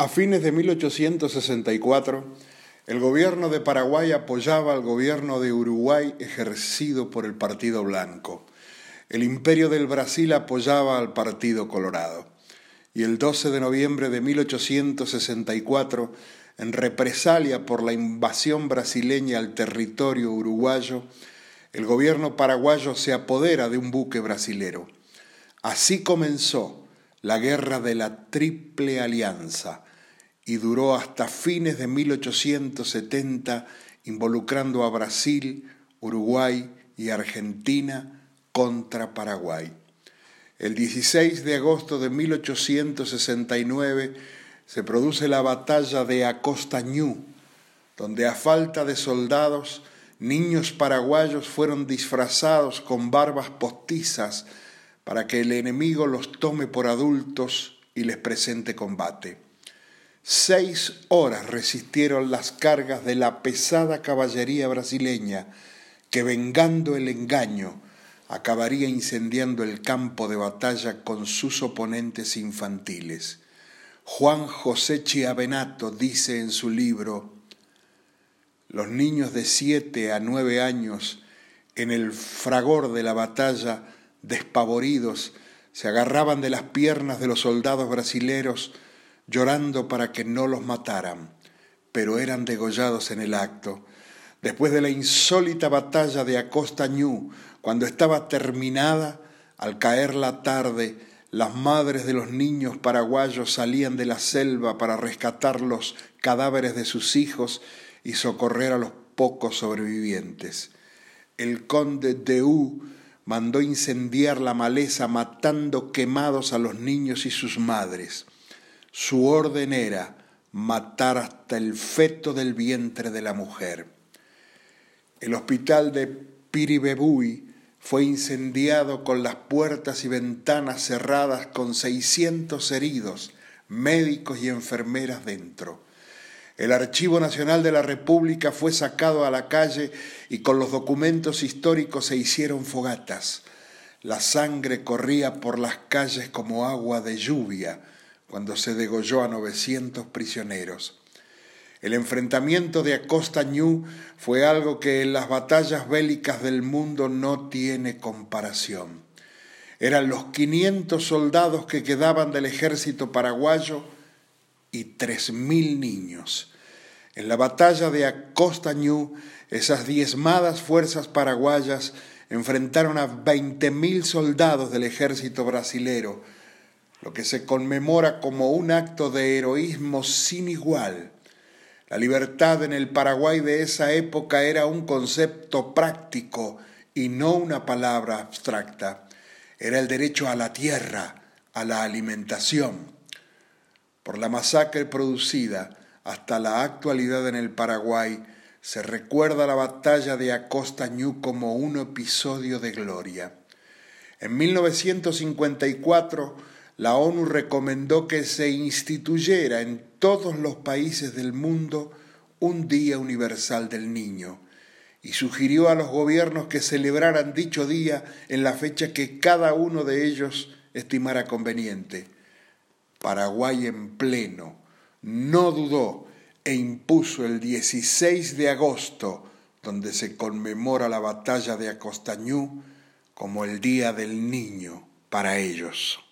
A fines de 1864, el gobierno de Paraguay apoyaba al gobierno de Uruguay ejercido por el Partido Blanco. El imperio del Brasil apoyaba al Partido Colorado. Y el 12 de noviembre de 1864, en represalia por la invasión brasileña al territorio uruguayo, el gobierno paraguayo se apodera de un buque brasilero. Así comenzó la guerra de la Triple Alianza y duró hasta fines de 1870 involucrando a Brasil, Uruguay y Argentina contra Paraguay. El 16 de agosto de 1869 se produce la batalla de Acostañú, donde a falta de soldados, niños paraguayos fueron disfrazados con barbas postizas para que el enemigo los tome por adultos y les presente combate. Seis horas resistieron las cargas de la pesada caballería brasileña que, vengando el engaño, acabaría incendiando el campo de batalla con sus oponentes infantiles. Juan José Chiavenato dice en su libro, los niños de siete a nueve años, en el fragor de la batalla, despavoridos, se agarraban de las piernas de los soldados brasileros, llorando para que no los mataran, pero eran degollados en el acto. Después de la insólita batalla de Acostañú, cuando estaba terminada, al caer la tarde, las madres de los niños paraguayos salían de la selva para rescatar los cadáveres de sus hijos y socorrer a los pocos sobrevivientes. El conde de U mandó incendiar la maleza matando quemados a los niños y sus madres. Su orden era matar hasta el feto del vientre de la mujer. El hospital de Piribebuy fue incendiado con las puertas y ventanas cerradas con 600 heridos, médicos y enfermeras dentro. El Archivo Nacional de la República fue sacado a la calle y con los documentos históricos se hicieron fogatas. La sangre corría por las calles como agua de lluvia cuando se degolló a 900 prisioneros. El enfrentamiento de Acosta Ñu fue algo que en las batallas bélicas del mundo no tiene comparación. Eran los 500 soldados que quedaban del ejército paraguayo y 3.000 niños. En la batalla de Acosta Ñu, esas diezmadas fuerzas paraguayas enfrentaron a 20.000 soldados del ejército brasilero, lo que se conmemora como un acto de heroísmo sin igual. La libertad en el Paraguay de esa época era un concepto práctico y no una palabra abstracta. Era el derecho a la tierra, a la alimentación. Por la masacre producida hasta la actualidad en el Paraguay, se recuerda la batalla de Acostañú como un episodio de gloria. En 1954, la ONU recomendó que se instituyera en todos los países del mundo un Día Universal del Niño y sugirió a los gobiernos que celebraran dicho día en la fecha que cada uno de ellos estimara conveniente. Paraguay en pleno no dudó e impuso el 16 de agosto, donde se conmemora la batalla de Acostañú, como el Día del Niño para ellos.